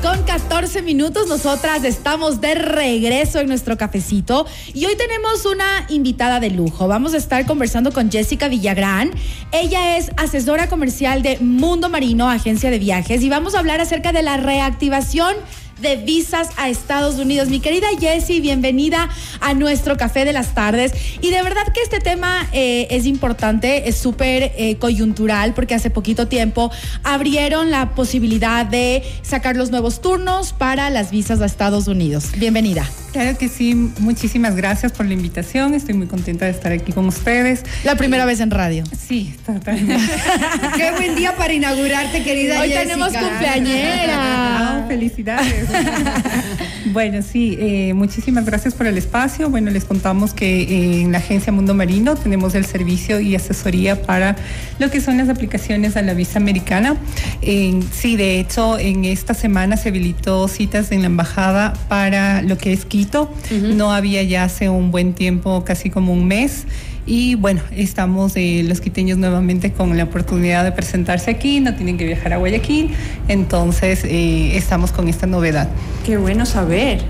con 14 minutos. Nosotras estamos de regreso en nuestro cafecito y hoy tenemos una invitada de lujo. Vamos a estar conversando con Jessica Villagrán. Ella es asesora comercial de Mundo Marino, agencia de viajes, y vamos a hablar acerca de la reactivación de visas a Estados Unidos. Mi querida Jessie, bienvenida a nuestro café de las tardes. Y de verdad que este tema eh, es importante, es súper eh, coyuntural, porque hace poquito tiempo abrieron la posibilidad de sacar los nuevos turnos para las visas a Estados Unidos. Bienvenida. Claro que sí, muchísimas gracias por la invitación. Estoy muy contenta de estar aquí con ustedes. La primera vez en radio. Sí, totalmente. Qué buen día para inaugurarte, querida Hoy tenemos cumpleañera. Ah, felicidades. bueno, sí, eh, muchísimas gracias por el espacio. Bueno, les contamos que eh, en la agencia Mundo Marino tenemos el servicio y asesoría para lo que son las aplicaciones a la visa americana. sí, de hecho, en esta semana se habilitó citas en la embajada para lo que es no había ya hace un buen tiempo, casi como un mes. Y bueno, estamos eh, los quiteños nuevamente con la oportunidad de presentarse aquí, no tienen que viajar a Guayaquil, entonces eh, estamos con esta novedad. Qué bueno saber.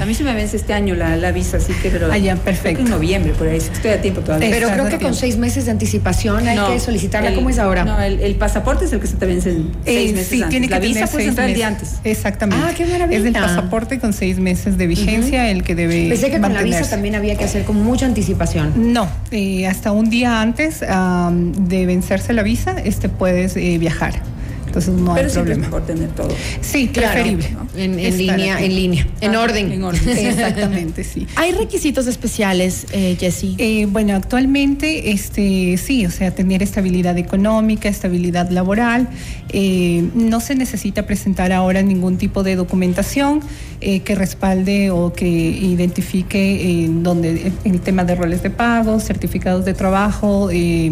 A mí se me vence este año la, la visa, así que pero. Ah, ya, perfecto. En noviembre, por ahí. Estoy a tiempo todavía. Pero creo que con seis meses de anticipación hay que solicitarla. ¿Cómo es ahora? No, el, pasaporte es el que se te vence en seis meses. Sí, tiene que la visa puede entrar el día antes. Exactamente. Ah, qué maravilla. Es el pasaporte con seis meses de vigencia el que debe. Pensé que con la visa también había que hacer con mucha anticipación. No, eh, hasta un día antes de vencerse la visa, este puedes eh, viajar. Entonces no hay problema. es mejor tener todo. Sí, preferible. En, línea, en línea, en orden. En orden. Exactamente, sí. ¿Hay requisitos especiales, eh, Jessie? Eh, bueno, actualmente, este, sí, o sea, tener estabilidad económica, estabilidad laboral. Eh, no se necesita presentar ahora ningún tipo de documentación eh, que respalde o que identifique donde el tema de roles de pago, certificados de trabajo,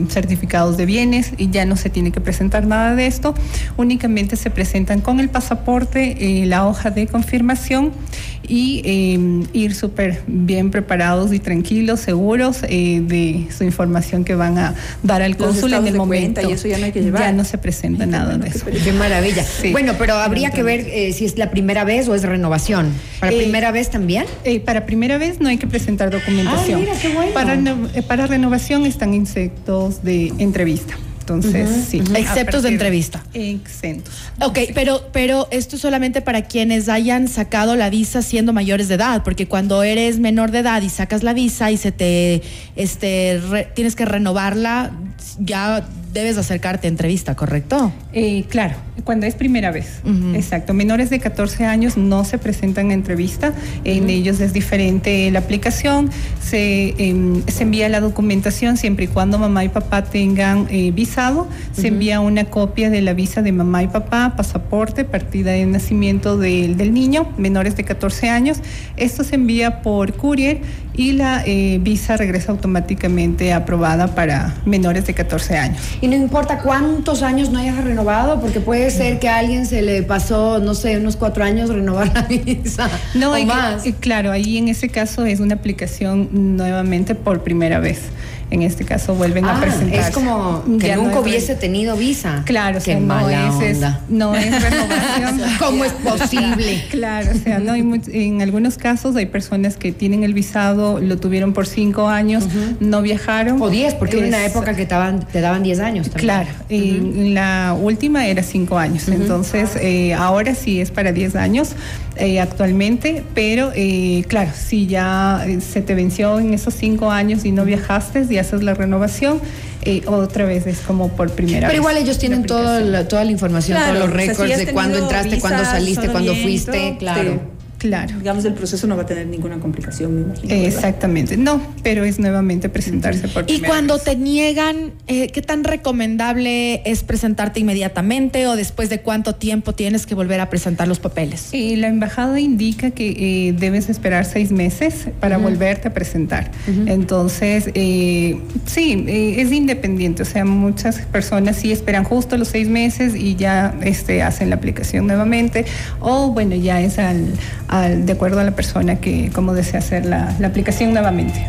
certificados de bienes, y ya no se tiene que presentar nada de esto únicamente se presentan con el pasaporte, eh, la hoja de confirmación y eh, ir súper bien preparados y tranquilos, seguros eh, de su información que van a dar al cónsul en el momento. Y eso ya no hay que llevar. Ya no se presenta nada de eso. Qué maravilla. Bueno, pero habría que ver si es la primera vez o es renovación. ¿Para primera vez también? para primera vez no hay que presentar documentación. Ah, mira, qué bueno. Para, para renovación están insectos de entrevista. Entonces, sí. Exceptos de entrevista. Exentos. Ok, pero, pero esto es solamente para quienes hayan sacado la visa siendo mayores de edad, porque cuando eres menor de edad y sacas la visa y se te, este, tienes que renovarla, ya debes acercarte a entrevista, ¿correcto? Eh, claro, cuando es primera vez. Exacto. Menores de 14 años no se presentan a entrevista. En ellos es diferente la aplicación. Se, em, se, envía la documentación siempre y cuando mamá y papá tengan eh, visado. Se envía una copia de la visa de mamá y papá, pasaporte, partida de nacimiento del, del niño, menores de 14 años. Esto se envía por courier y la eh, visa regresa automáticamente aprobada para menores de 14 años. Y no importa cuántos años no hayas renovado, porque puede ser que a alguien se le pasó, no sé, unos cuatro años renovar la visa. No, o más. claro, ahí en ese caso es una aplicación nuevamente por primera vez en este caso vuelven a ah, presentarse. Es como que nunca hubiese tenido visa. Claro, Qué no, es, no es renovación. ¿Cómo es posible? claro, o sea, no en algunos casos hay personas que tienen el visado, lo tuvieron por cinco años, no viajaron. O diez, porque en una época que te daban, te daban diez años también. Claro, en la última era cinco años, entonces eh, ahora sí es para diez años eh, actualmente, pero eh, claro, si ya se te venció en esos cinco años y no viajaste, ya haces la renovación, eh, otra vez es como por primera vez. Pero igual ellos tienen toda la, toda la información, todos los récords de cuándo entraste, cuándo saliste, cuándo fuiste, claro. Claro. Digamos, el proceso no va a tener ninguna complicación, me imagino. Exactamente. No, pero es nuevamente presentarse por Y cuando te niegan, eh, ¿qué tan recomendable es presentarte inmediatamente o después de cuánto tiempo tienes que volver a presentar los papeles? La embajada indica que eh, debes esperar seis meses para volverte a presentar. Entonces, eh, sí, es independiente. O sea, muchas personas sí esperan justo los seis meses y ya este, hacen la aplicación nuevamente. O bueno, ya es al de acuerdo a la persona que cómo desea hacer la, aplicación nuevamente.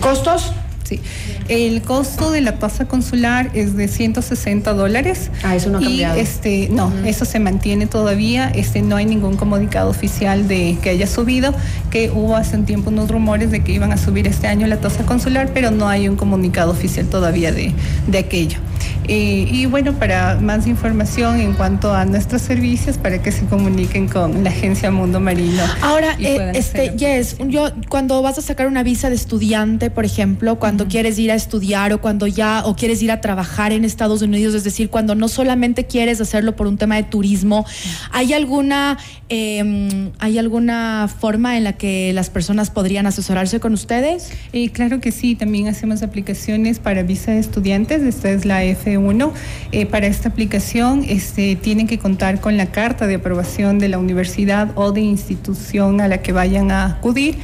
¿Costos? Sí. El costo de la tasa consular es de 160 dólares. Ah, eso no ha cambiado. Y este, no, eso se mantiene todavía. Este, no hay ningún comunicado oficial de que haya subido, que hubo hace un tiempo unos rumores de que iban a subir este año la tasa consular, pero no hay un comunicado oficial todavía de, de aquello. Eh, y bueno, para más información en cuanto a nuestros servicios, para que se comuniquen con la agencia Mundo Marino. Ahora, eh, este, Yes, yo cuando vas a sacar una visa de estudiante, por ejemplo, cuando quieres ir a estudiar o cuando ya o quieres ir a trabajar en Estados Unidos, es decir, cuando no solamente quieres hacerlo por un tema de turismo, ¿hay alguna eh, hay alguna forma en la que las personas podrían asesorarse con ustedes? Eh, claro que sí, también hacemos aplicaciones para visa de estudiantes. Esta es la F1. Eh, para esta aplicación este, tienen que contar con la carta de aprobación de la universidad o de institución a la que vayan a acudir.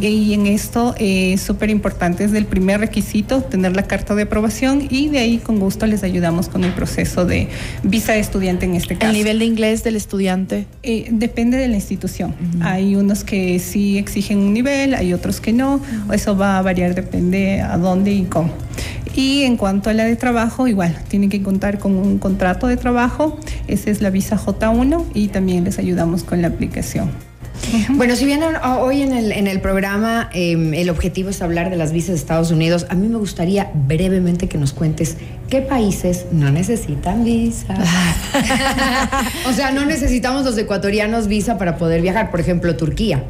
Eh, y en esto es súper importante, es el primer requisito tener la carta de aprobación y de ahí con gusto les ayudamos con el proceso de visa de estudiante en este caso. ¿El nivel de inglés del estudiante? Eh, depende de la institución. Hay unos que sí exigen un nivel, hay otros que no. Eso va a variar, depende a dónde y cómo. Y en cuanto a la de trabajo, igual, tienen que contar con un contrato de trabajo. Esa es la visa J1 y también les ayudamos con la aplicación. Bueno, si bien hoy en el, en el programa eh, el objetivo es hablar de las visas de Estados Unidos, a mí me gustaría brevemente que nos cuentes qué países no necesitan visa. o sea, no necesitamos los ecuatorianos visa para poder viajar, por ejemplo, Turquía.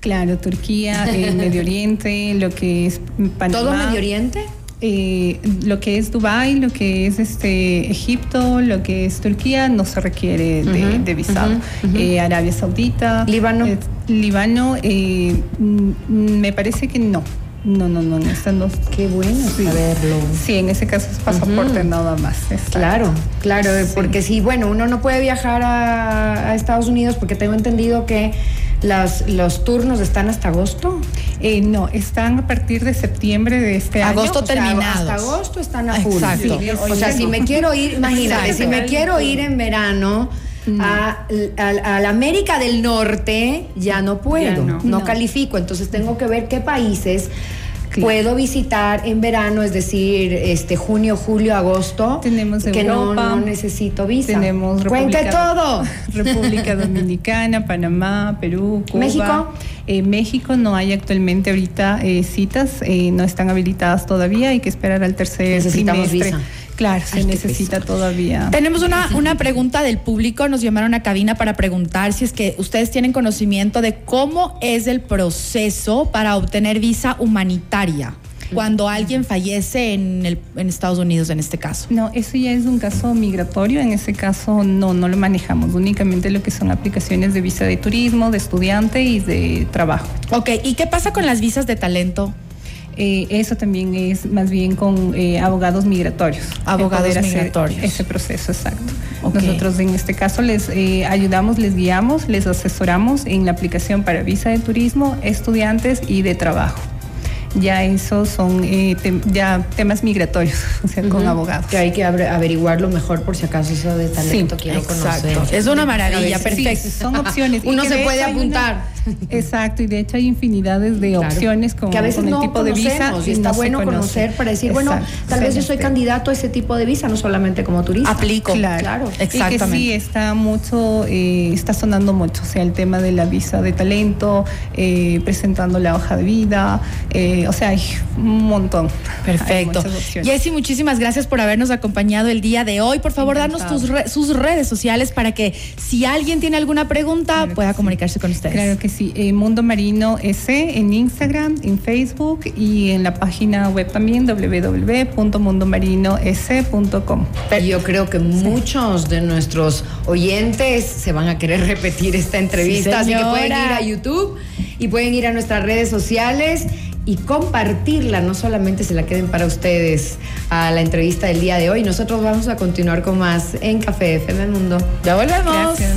Claro, Turquía, el Medio Oriente, lo que es Panamá. ¿Todo Medio Oriente? Eh, lo que es Dubái, lo que es este Egipto, lo que es Turquía, no se requiere de, de visado. Eh, Arabia Saudita. Líbano. eh, Líbano, eh, mm, me parece que no. No, no, no, están dos. Qué bueno Sí. saberlo. Sí, en ese caso es pasaporte nada más. exacto. Claro, claro, Sí. porque si, bueno, uno no puede viajar a, a Estados Unidos porque tengo entendido que las, los turnos están hasta agosto. Eh, no, están a partir de septiembre de este Agosto año. O sea, terminados. hasta agosto están a full. Exacto. Sí. O sea, si me quiero ir, imagínate, Exacto. si me quiero ir en verano a, a- a la América del Norte, ya no puedo, Ya no. no. No. califico. Entonces tengo que ver qué países Claro. puedo visitar en verano, es decir, este junio, julio, agosto. Tenemos que no, Europa, no necesito visa. Tenemos Cuente República- todo. República Dominicana, Panamá, Perú, Cuba. ¿México? Eh, México no hay actualmente ahorita eh, citas, eh, no están habilitadas todavía, hay que esperar al tercer Necesitamos trimestre. visa. Claro, se Ay, necesita todavía. Tenemos una, una pregunta del público, nos llamaron a cabina para preguntar si es que ustedes tienen conocimiento de cómo es el proceso para obtener visa humanitaria cuando alguien fallece en, el, en Estados Unidos, en este caso. No, eso ya es un caso migratorio. En ese caso no, no lo manejamos. Únicamente lo que son aplicaciones de visa de turismo, de estudiante y de trabajo. Ok, ¿y qué pasa con las visas de talento? Eh, eso también es más bien con eh, abogados migratorios. Abogados migratorios. Ese proceso, exacto. Nosotros en este caso les eh, ayudamos, les guiamos, les asesoramos en la aplicación para visa de turismo, estudiantes y de trabajo. Ya esos son eh, tem- ya temas migratorios, o sea, con abogados. Que hay que averiguarlo mejor por si acaso eso de talento quiero Exacto. conocer. Es una maravilla, Sí, perfecto. son opciones. Uno se de puede hay una- apuntar. Exacto, y de hecho hay infinidades de Claro. opciones con, que a veces con el no tipo de visa y está no bueno conoce. conocer para decir, bueno, tal vez yo soy candidato a ese tipo de visa, no solamente como turista. Aplico. Claro, Claro. Y que Exactamente. sí está mucho, eh, está sonando mucho, o sea, el tema de la visa de talento, eh, presentando la hoja de vida, eh, o sea, hay un montón. Perfecto. Jessy, muchísimas gracias por habernos acompañado el día de hoy. Por favor, danos tus re- sus redes sociales para que si alguien tiene alguna pregunta Claro pueda sí. comunicarse con ustedes. Claro que sí. Eh, Mundo Marino S en Instagram, en Facebook y en la página web también www.mundomarinos.com. Y Yo creo que muchos de nuestros oyentes se van a querer repetir esta entrevista, así que pueden ir a YouTube y pueden ir a nuestras redes sociales y compartirla, no solamente se la queden para ustedes a la entrevista del día de hoy. Nosotros vamos a continuar con más en Café FM Mundo. Ya volvemos. Gracias.